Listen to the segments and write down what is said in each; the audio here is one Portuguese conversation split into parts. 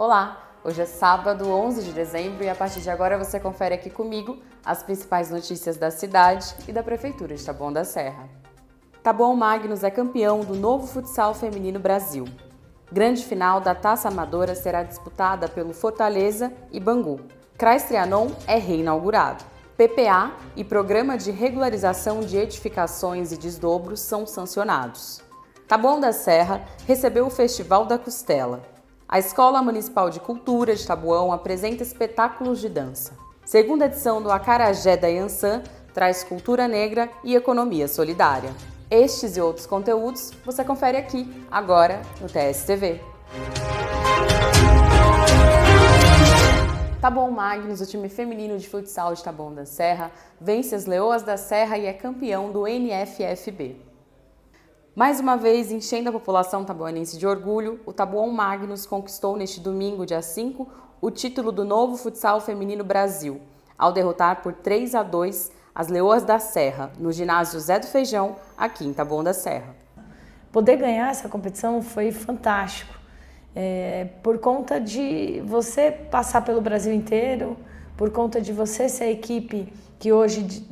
Olá, hoje é sábado, 11 de dezembro e a partir de agora você confere aqui comigo as principais notícias da cidade e da Prefeitura de Taboão da Serra. Taboão Magnus é campeão do novo futsal feminino Brasil. Grande final da Taça Amadora será disputada pelo Fortaleza e Bangu. CRAS Trianon é reinaugurado. PPA e Programa de Regularização de Edificações e Desdobros são sancionados. Taboão da Serra recebeu o Festival da Costela. A Escola Municipal de Cultura de Tabuão apresenta espetáculos de dança. Segunda edição do Acarajé da Yansan traz cultura negra e economia solidária. Estes e outros conteúdos você confere aqui, agora, no TSTV. Taboão Magnus, o time feminino de futsal de Taboão da Serra, vence as Leoas da Serra e é campeão do NFFB. Mais uma vez, enchendo a população tabuanense de orgulho, o Tabuão Magnus conquistou neste domingo, dia 5, o título do novo futsal feminino Brasil, ao derrotar por 3 a 2 as Leoas da Serra, no ginásio Zé do Feijão, aqui em Taboão da Serra. Poder ganhar essa competição foi fantástico, é, por conta de você passar pelo Brasil inteiro, por conta de você ser a equipe que hoje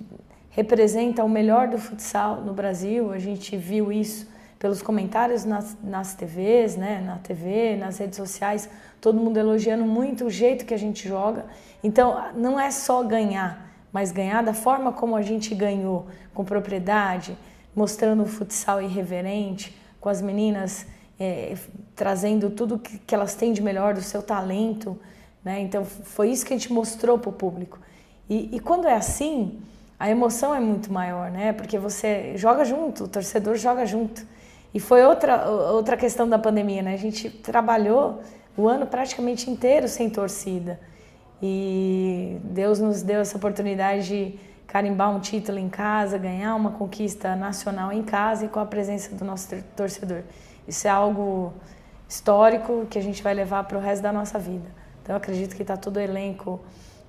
representa o melhor do futsal no Brasil. A gente viu isso pelos comentários nas, nas TVs, né, na TV, nas redes sociais, todo mundo elogiando muito o jeito que a gente joga. Então, não é só ganhar, mas ganhar da forma como a gente ganhou, com propriedade, mostrando o futsal irreverente, com as meninas é, trazendo tudo que, que elas têm de melhor do seu talento. Né? Então, foi isso que a gente mostrou para o público. E, e quando é assim, a emoção é muito maior, né? Porque você joga junto, o torcedor joga junto. E foi outra, outra questão da pandemia, né? A gente trabalhou o ano praticamente inteiro sem torcida. E Deus nos deu essa oportunidade de carimbar um título em casa, ganhar uma conquista nacional em casa e com a presença do nosso torcedor. Isso é algo histórico que a gente vai levar para o resto da nossa vida. Então eu acredito que está todo o elenco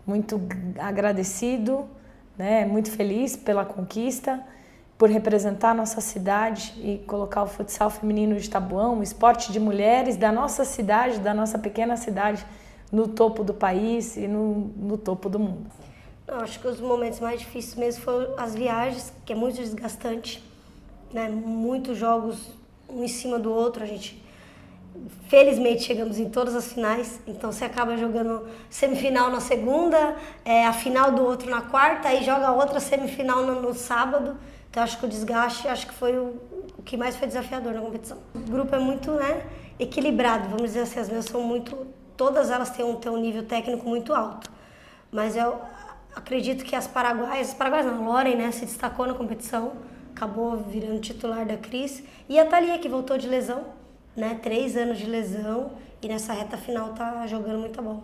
muito agradecido, né? Muito feliz pela conquista, por representar a nossa cidade e colocar o futsal feminino de Tabuão, o esporte de mulheres da nossa cidade, da nossa pequena cidade, no topo do país e no, no topo do mundo. Acho que os momentos mais difíceis mesmo foram as viagens, que é muito desgastante, né? Muitos jogos um em cima do outro, a gente Felizmente chegamos em todas as finais, então você acaba jogando semifinal na segunda, é, a final do outro na quarta, aí joga outra semifinal no, no sábado. Então acho que o desgaste acho que foi o, o, que mais foi desafiador na competição. O grupo é muito né, equilibrado, vamos dizer assim, as minhas são muito. Todas elas têm um, têm um nível técnico muito alto. Mas eu acredito que as paraguaias, as paraguaias não, Loren né, se destacou na competição, acabou virando titular da Cris. E a Thalia, que voltou de lesão, né? Três anos de lesão e nessa reta final tá jogando muito bom.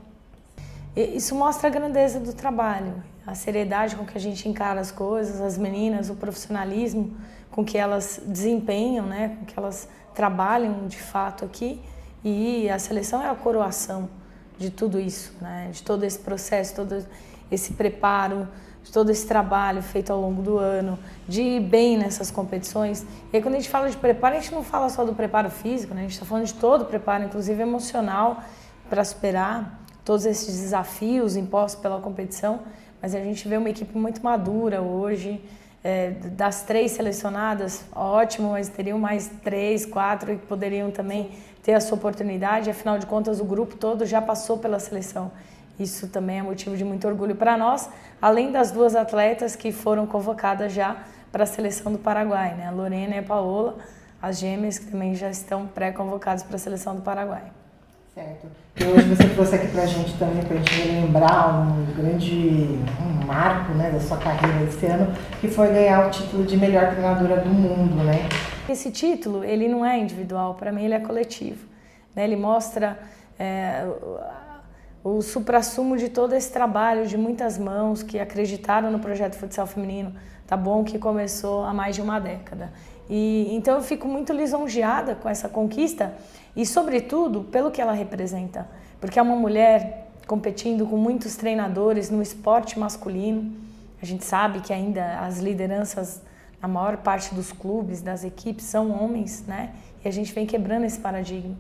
Isso mostra a grandeza do trabalho, a seriedade com que a gente encara as coisas, as meninas, o profissionalismo com que elas desempenham, né? Com que elas trabalham de fato aqui. E a seleção é a coroação de tudo isso, né? De todo esse processo, todo esse preparo, de todo esse trabalho feito ao longo do ano, de ir bem nessas competições. E aí, quando a gente fala de preparo, a gente não fala só do preparo físico, né? a gente está falando de todo o preparo, inclusive emocional, para superar todos esses desafios impostos pela competição. Mas a gente vê uma equipe muito madura hoje. É, das três selecionadas, ótimo, mas teriam mais três, quatro que poderiam também ter a sua oportunidade. Afinal de contas, o grupo todo já passou pela seleção. Isso também é motivo de muito orgulho para nós, além das duas atletas que foram convocadas já para a seleção do Paraguai, né? a Lorena e a Paola, as gêmeas que também já estão pré-convocadas para a seleção do Paraguai. Certo. E hoje você trouxe aqui para a gente também, para a gente lembrar um grande um marco né, da sua carreira esse ano, que foi ganhar o título de melhor treinadora do mundo, né? Esse título, ele não é individual, para mim ele é coletivo. Né? Ele mostra é, o suprassumo de todo esse trabalho de muitas mãos que acreditaram no projeto Futsal Feminino, tá bom? Que começou há mais de uma década. E então eu fico muito lisonjeada com essa conquista e, sobretudo, pelo que ela representa, porque é uma mulher competindo com muitos treinadores no esporte masculino. A gente sabe que ainda as lideranças na maior parte dos clubes, das equipes, são homens, né? E a gente vem quebrando esse paradigma.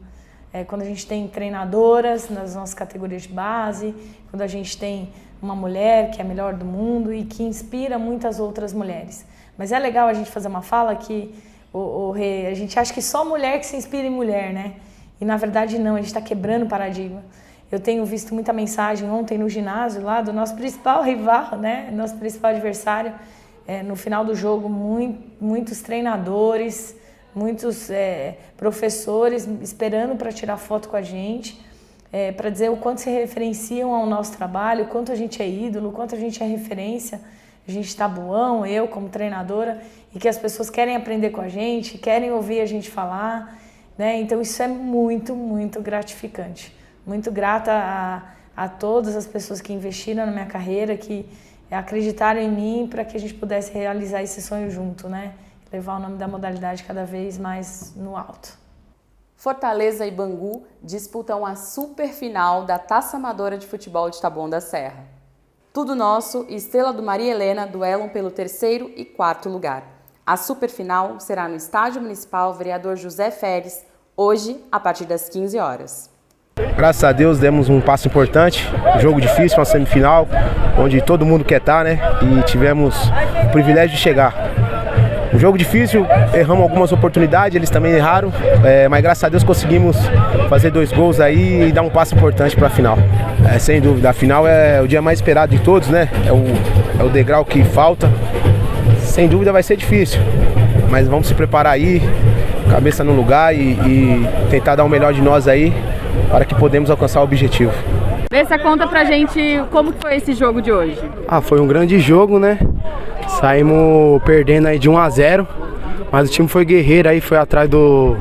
É, quando a gente tem treinadoras nas nossas categorias de base, quando a gente tem uma mulher que é a melhor do mundo e que inspira muitas outras mulheres. Mas é legal a gente fazer uma fala que o, o, a gente acha que só mulher que se inspira em mulher, né? E na verdade não, a gente está quebrando o paradigma. Eu tenho visto muita mensagem ontem no ginásio lá do nosso principal rival, né? Nosso principal adversário. É, no final do jogo, muito, muitos treinadores, muitos é, professores esperando para tirar foto com a gente, é, para dizer o quanto se referenciam ao nosso trabalho, o quanto a gente é ídolo, o quanto a gente é referência. A gente está boão, eu como treinadora, e que as pessoas querem aprender com a gente, querem ouvir a gente falar. Né? Então isso é muito, muito gratificante. Muito grata a, a todas as pessoas que investiram na minha carreira, que acreditaram em mim para que a gente pudesse realizar esse sonho junto, né? Levar o nome da modalidade cada vez mais no alto. Fortaleza e Bangu disputam a super final da Taça Amadora de Futebol de Taboão da Serra. Tudo Nosso e Estrela do Maria Helena duelam pelo terceiro e quarto lugar. A super final será no Estádio Municipal Vereador José Férez, hoje, a partir das 15 horas. Graças a Deus demos um passo importante, um jogo difícil, uma semifinal, onde todo mundo quer estar, né? E tivemos o privilégio de chegar. Um jogo difícil, erramos algumas oportunidades, eles também erraram, é, mas graças a Deus conseguimos fazer dois gols aí e dar um passo importante para a final. É, sem dúvida, a final é o dia mais esperado de todos, né? É o, é o degrau que falta. Sem dúvida vai ser difícil, mas vamos se preparar aí, cabeça no lugar e, e tentar dar o melhor de nós aí para que podemos alcançar o objetivo. Bessa, conta pra gente como foi esse jogo de hoje. Ah, foi um grande jogo, né? Saímos perdendo aí de 1 a 0, mas o time foi guerreiro aí, foi atrás do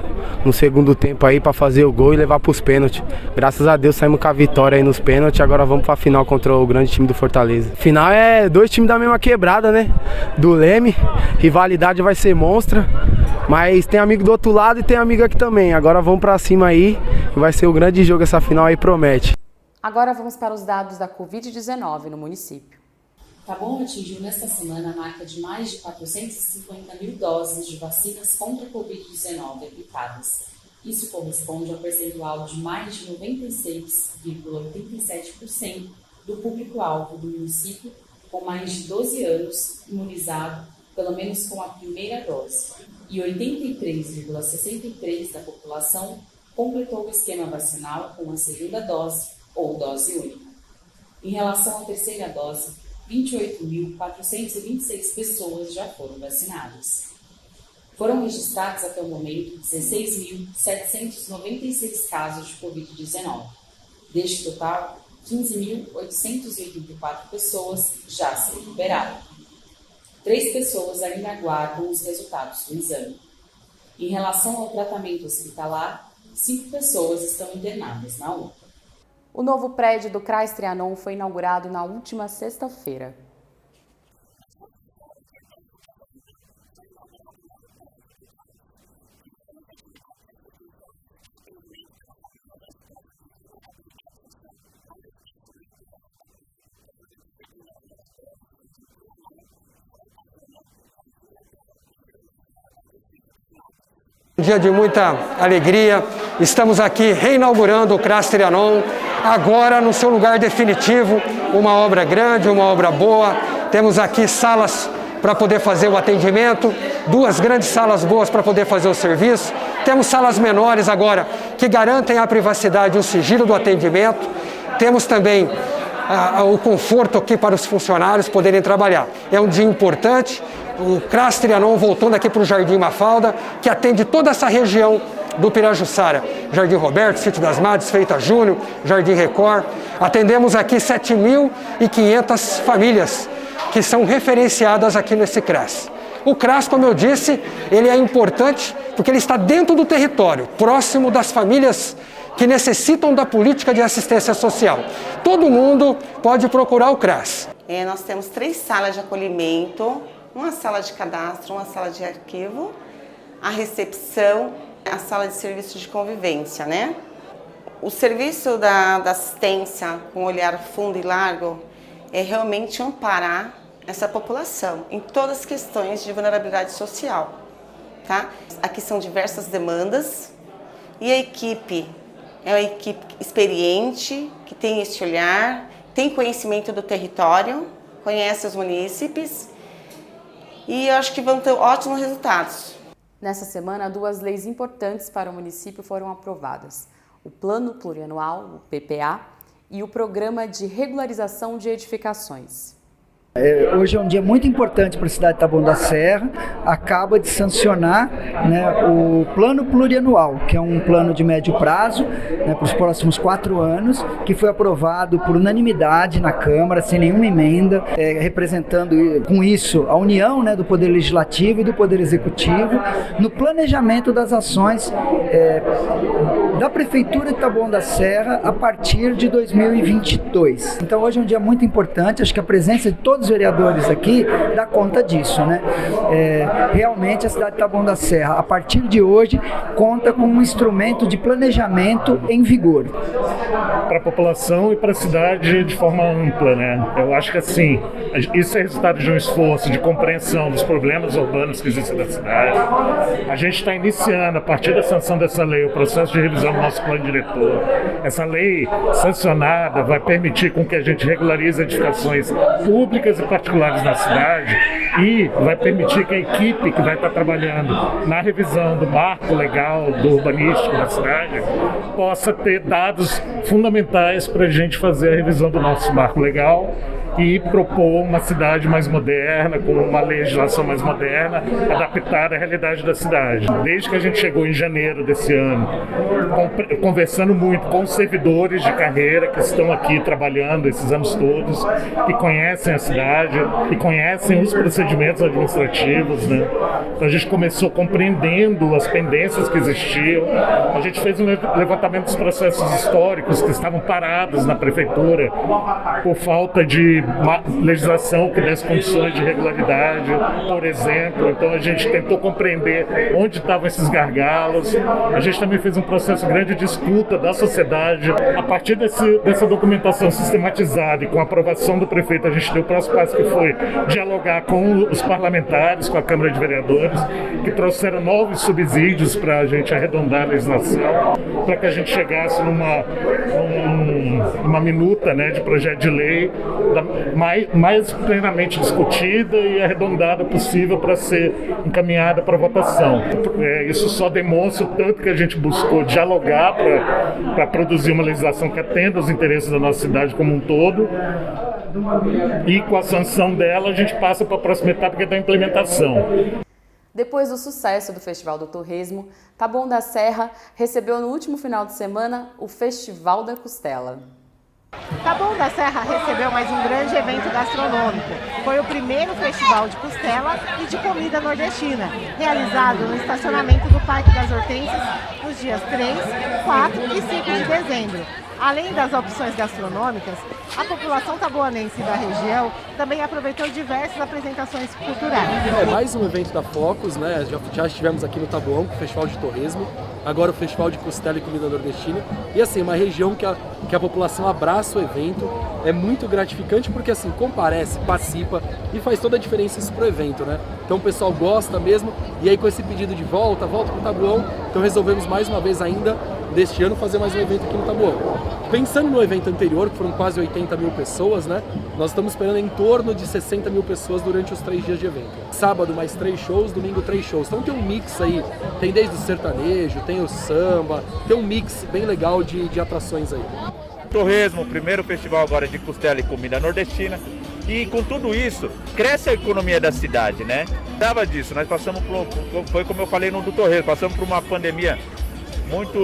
no segundo tempo aí para fazer o gol e levar para os pênaltis. Graças a Deus saímos com a vitória aí nos pênaltis, agora vamos para a final contra o grande time do Fortaleza. Final é dois times da mesma quebrada, né? Do Leme, rivalidade vai ser monstra, mas tem amigo do outro lado e tem amigo aqui também. Agora vamos para cima aí, vai ser o grande jogo essa final aí promete. Agora vamos para os dados da Covid-19 no município. Taboão atingiu nesta semana a marca de mais de 450 mil doses de vacinas contra a Covid-19 aplicadas. Isso corresponde ao percentual de mais de 96,87% do público-alvo do município com mais de 12 anos imunizado, pelo menos com a primeira dose, e 83,63% da população completou o esquema vacinal com a segunda dose ou dose única. Em relação à terceira dose, 28.426 pessoas já foram vacinadas. Foram registrados até o momento 16.796 casos de Covid-19. Deste total, 15.884 pessoas já se recuperaram. Três pessoas ainda aguardam os resultados do exame. Em relação ao tratamento hospitalar, cinco pessoas estão internadas na UPA. O novo prédio do CRAS Trianon foi inaugurado na última sexta-feira. Um dia de muita alegria, estamos aqui reinaugurando o CRAS Trianon, agora no seu lugar definitivo, uma obra grande, uma obra boa. Temos aqui salas para poder fazer o atendimento, duas grandes salas boas para poder fazer o serviço. Temos salas menores agora que garantem a privacidade e o sigilo do atendimento. Temos também o conforto aqui para os funcionários poderem trabalhar. É um dia importante. O CRAS Trianon voltando aqui para o Jardim Mafalda, que atende toda essa região do Pirajussara, Jardim Roberto, Sítio das Madres, Feita Júnior, Jardim Record. Atendemos aqui 7.500 famílias que são referenciadas aqui nesse CRAS. O CRAS, como eu disse, ele é importante porque ele está dentro do território, próximo das famílias que necessitam da política de assistência social. Todo mundo pode procurar o CRAS. É, nós temos três salas de acolhimento, uma sala de cadastro, uma sala de arquivo, a recepção a sala de serviço de convivência, né? O serviço da, da assistência com olhar fundo e largo é realmente amparar essa população em todas as questões de vulnerabilidade social, tá? Aqui são diversas demandas e a equipe é uma equipe experiente, que tem esse olhar, tem conhecimento do território, conhece os munícipes e acho que vão ter ótimos resultados. Nessa semana, duas leis importantes para o município foram aprovadas: o Plano Plurianual, o PPA, e o Programa de Regularização de Edificações. É, hoje é um dia muito importante para a cidade de Taboão da Serra. Acaba de sancionar né, o plano plurianual, que é um plano de médio prazo né, para os próximos quatro anos, que foi aprovado por unanimidade na Câmara, sem nenhuma emenda, é, representando com isso a união né, do Poder Legislativo e do Poder Executivo no planejamento das ações é, da Prefeitura de Taboão da Serra a partir de 2022. Então hoje é um dia muito importante, acho que a presença de todos os vereadores aqui dá conta disso, né? É, realmente a cidade de Taboão da Serra, a partir de hoje, conta com um instrumento de planejamento em vigor. Para a população e para a cidade de forma ampla, né? Eu acho que assim, isso é resultado de um esforço de compreensão dos problemas urbanos que existem na cidade. A gente está iniciando, a partir da sanção dessa lei, o processo de revisão do nosso plano diretor. Essa lei sancionada vai permitir com que a gente regularize edificações públicas públicas e particulares na cidade e vai permitir que a equipe que vai estar trabalhando na revisão do marco legal do urbanístico da cidade possa ter dados fundamentais para a gente fazer a revisão do nosso marco legal e propor uma cidade mais moderna, com uma legislação mais moderna, adaptada à realidade da cidade. Desde que a gente chegou em janeiro desse ano, conversando muito com servidores de carreira que estão aqui trabalhando esses anos todos, que conhecem a cidade, que conhecem os procedimentos administrativos, né? Então a gente começou compreendendo as pendências que existiam. A gente fez um levantamento dos processos históricos que estavam parados na prefeitura por falta de legislação que desse condições de regularidade, por exemplo. Então a gente tentou compreender onde estavam esses gargalos. A gente também fez um processo grande de escuta da sociedade. A partir desse, dessa documentação sistematizada e com a aprovação do prefeito, a gente deu o próximo passo que foi dialogar com os parlamentares, com a Câmara de Vereadores, que trouxeram novos subsídios para a gente arredondar a legislação, para que a gente chegasse numa, numa minuta né, de projeto de lei da, mais, mais plenamente discutida e arredondada possível para ser encaminhada para votação. É, isso só demonstra o tanto que a gente buscou dialogar para produzir uma legislação que atenda aos interesses da nossa cidade como um todo. E com a sanção dela, a gente passa para a próxima etapa, que é da implementação. Depois do sucesso do Festival do Torresmo, Taboão da Serra recebeu no último final de semana o Festival da Costela. Taboão da Serra recebeu mais um grande evento gastronômico. Foi o primeiro festival de costela e de comida nordestina, realizado no estacionamento do Parque das Hortênsias nos dias 3, 4 e 5 de dezembro. Além das opções gastronômicas, a população taboanense da região também aproveitou diversas apresentações culturais. É mais um evento da Focus, né? Já, já estivemos aqui no Taboão, com o Festival de Torresmo, agora o Festival de Costela e Comida Nordestina. E assim, uma região que a, que a população abraça o evento, é muito gratificante porque assim, comparece, participa e faz toda a diferença isso pro evento, né? Então o pessoal gosta mesmo, e aí com esse pedido de volta, volta pro Taboão, então resolvemos mais uma vez ainda deste ano fazer mais um evento aqui no Taboão. Pensando no evento anterior, que foram quase 80 mil pessoas, né? Nós estamos esperando em torno de 60 mil pessoas durante os três dias de evento. Sábado mais três shows, domingo três shows. Então tem um mix aí, tem desde o sertanejo, tem o samba, tem um mix bem legal de, de atrações aí. Torresmo, primeiro festival agora de costela e comida nordestina. E com tudo isso, cresce a economia da cidade, né? Tava disso, nós passamos por, foi como eu falei no do Torresmo, passamos por uma pandemia muito,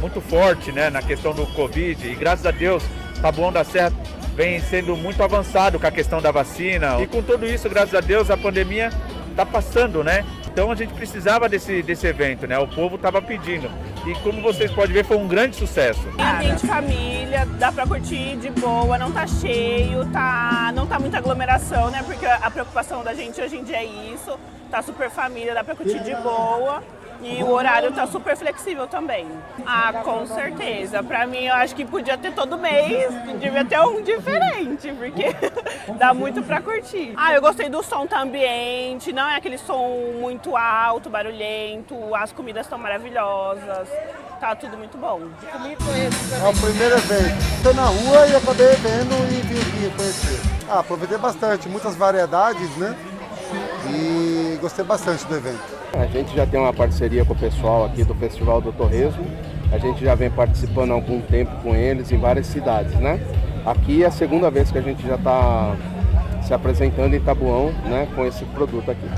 muito forte né, na questão do Covid. E graças a Deus, Taboão da Serra vem sendo muito avançado com a questão da vacina. E com tudo isso, graças a Deus, a pandemia está passando, né? Então a gente precisava desse, desse evento, né? O povo estava pedindo. E como vocês podem ver, foi um grande sucesso. Ambiente família, dá para curtir de boa, não tá cheio, tá, não tá muita aglomeração, né? Porque a preocupação da gente hoje em dia é isso. Tá super família, dá para curtir de boa. E o horário tá super flexível também. Ah, com certeza. Pra mim, eu acho que podia ter todo mês, devia ter um diferente, porque dá muito pra curtir. Ah, eu gostei do som do ambiente, não é aquele som muito alto, barulhento, as comidas estão maravilhosas. tá tudo muito bom. É o primeiro evento. Estou na rua e acabei vendo e vim aqui conhecer. Ah, aproveitei bastante, muitas variedades, né? E gostei bastante do evento. A gente já tem uma parceria com o pessoal aqui do Festival do Torresmo. A gente já vem participando há algum tempo com eles em várias cidades, né? Aqui é a segunda vez que a gente já está se apresentando em Tabuão, né, com esse produto aqui.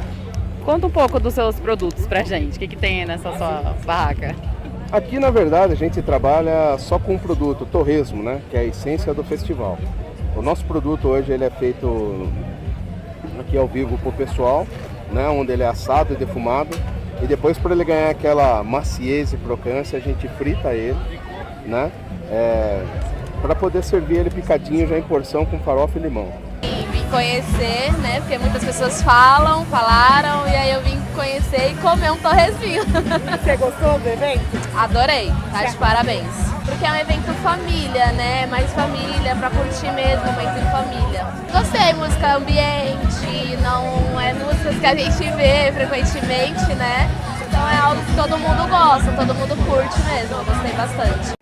Conta um pouco dos seus produtos pra gente. O que, que tem nessa sua barraca? Aqui, na verdade, a gente trabalha só com um produto, torresmo, né, que é a essência do festival. O nosso produto hoje ele é feito aqui ao vivo para o pessoal, né, onde ele é assado e defumado. E depois, para ele ganhar aquela maciez e crocância, a gente frita ele, né, é, para poder servir ele picadinho já em porção com farofa e limão vim conhecer, né? Porque muitas pessoas falam, falaram, e aí eu vim conhecer e comer um torresminho. Você gostou do evento? Adorei, tá de parabéns. Porque é um evento família, né? Mais família, pra curtir mesmo, momento em família. Gostei, música ambiente, não é músicas que a gente vê frequentemente, né? Então é algo que todo mundo gosta, todo mundo curte mesmo, eu gostei bastante.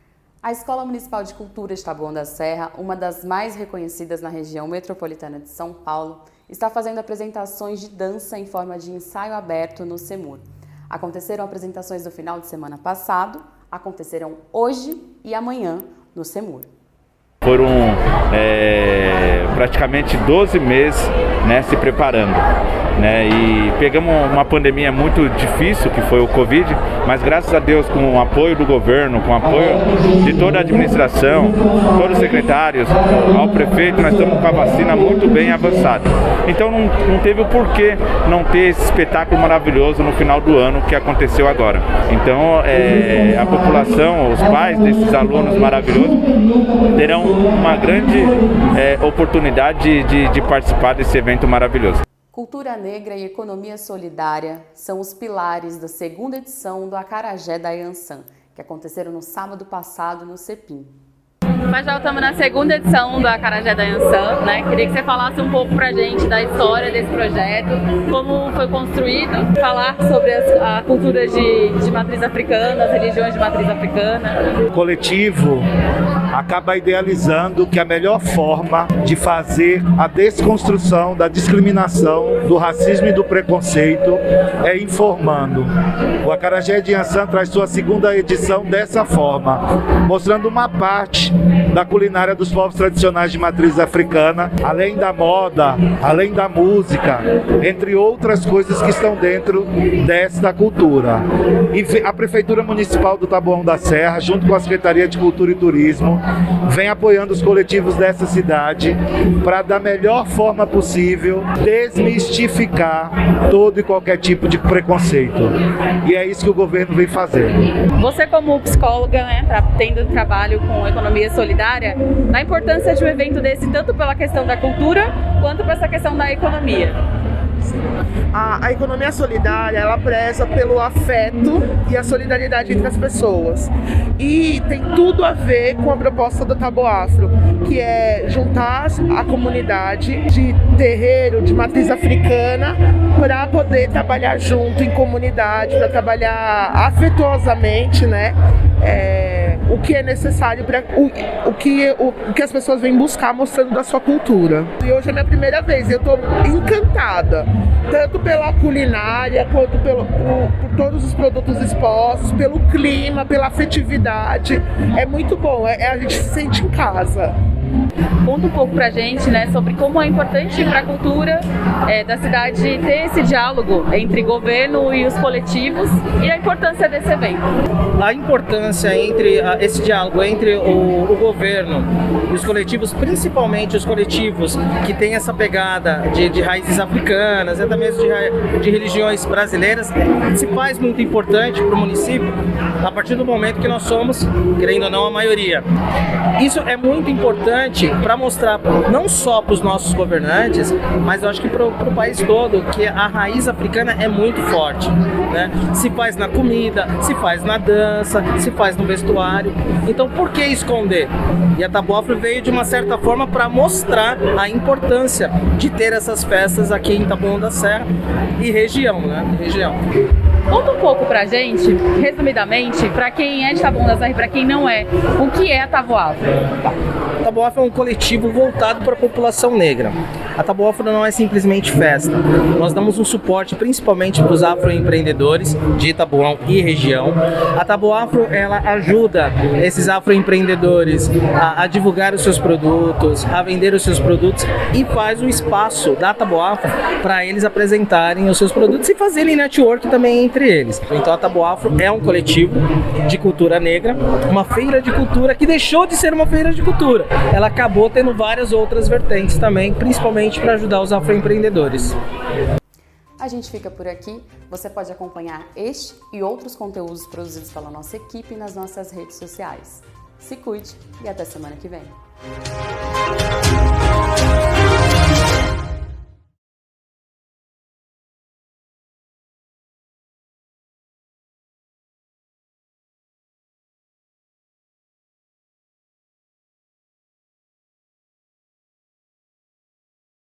A Escola Municipal de Cultura de Taboão da Serra, uma das mais reconhecidas na região metropolitana de São Paulo, está fazendo apresentações de dança em forma de ensaio aberto no CEMUR. Aconteceram apresentações no final de semana passado, acontecerão hoje e amanhã no CEMUR. Foram é, praticamente 12 meses né, se preparando. Né, e pegamos uma pandemia muito difícil, que foi o Covid, mas graças a Deus, com o apoio do governo, com o apoio de toda a administração, todos os secretários, ao prefeito, nós estamos com a vacina muito bem avançada. Então não, não teve o porquê não ter esse espetáculo maravilhoso no final do ano que aconteceu agora. Então é, a população, os pais desses alunos maravilhosos terão uma grande é, oportunidade de, de participar desse evento maravilhoso. Cultura negra e economia solidária são os pilares da segunda edição do Acarajé da que aconteceram no sábado passado no CEPIM. Mas já estamos na segunda edição do Acarajé da Yansan, né? Queria que você falasse um pouco pra gente da história desse projeto, como foi construído, falar sobre as, a cultura de, de matriz africana, as religiões de matriz africana. O coletivo acaba idealizando que a melhor forma de fazer a desconstrução da discriminação, do racismo e do preconceito é informando. O Acarajé de Yansan traz sua segunda edição dessa forma, mostrando uma parte da culinária dos povos tradicionais de matriz africana, além da moda, além da música, entre outras coisas que estão dentro desta cultura. E a Prefeitura Municipal do Taboão da Serra, junto com a Secretaria de Cultura e Turismo, vem apoiando os coletivos dessa cidade para, da melhor forma possível, desmistificar todo e qualquer tipo de preconceito. E é isso que o governo vem fazendo. Você, como psicóloga, né, tendo trabalho com economia solidária, na importância de um evento desse, tanto pela questão da cultura quanto para essa questão da economia. A, a, economia solidária ela preza pelo afeto e a solidariedade entre as pessoas e tem tudo a ver com a proposta do Tabo Afro, que é juntar a comunidade de terreiro, de matriz africana, para poder trabalhar junto em comunidade, para trabalhar afetuosamente, né? É, o que é necessário para o, o, que, o, o, que as pessoas vêm buscar mostrando da sua cultura. E hoje é minha primeira vez, eu estou encantada, tanto pela culinária quanto pelo, por, por, todos os produtos expostos, pelo clima, pela afetividade. É muito bom, é, é a gente se sente em casa. Conta um pouco pra gente né, sobre como é importante para a cultura é, da cidade ter esse diálogo entre governo e os coletivos e a importância desse evento. A importância entre a, esse diálogo entre o, o, governo e os coletivos, principalmente os coletivos que têm essa pegada de, de raízes africanas, até mesmo de, de religiões brasileiras, se faz muito importante para o município a partir do momento que nós somos, querendo ou não, a maioria. Isso é muito importante para mostrar não só para os nossos governantes, mas eu acho que para o país todo que a raiz africana é muito forte. Né? Se faz na comida, se faz na dança, se faz no vestuário. Então por que esconder? E a Taboafro veio de uma certa forma para mostrar a importância de ter essas festas aqui em Taboão da Serra e região, né? Região. Conta um pouco pra gente, resumidamente, pra quem é de Taboão da Serra e pra quem não é, o que é a Taboafro? Tá. A Taboafro é um coletivo voltado para a população negra. A Taboafro não é simplesmente festa. Nós damos um suporte principalmente para os afroempreendedores de Itabuão e região. A Taboafro ela ajuda esses afroempreendedores a, a divulgar os seus produtos, a vender os seus produtos e faz o espaço da Taboafro para eles apresentarem os seus produtos e fazerem network também entre eles. Então a Taboafro é um coletivo de cultura negra, uma feira de cultura que deixou de ser uma feira de cultura. Ela acabou tendo várias outras vertentes também, principalmente para ajudar os afroempreendedores. A gente fica por aqui. Você pode acompanhar este e outros conteúdos produzidos pela nossa equipe nas nossas redes sociais. Se cuide e até semana que vem.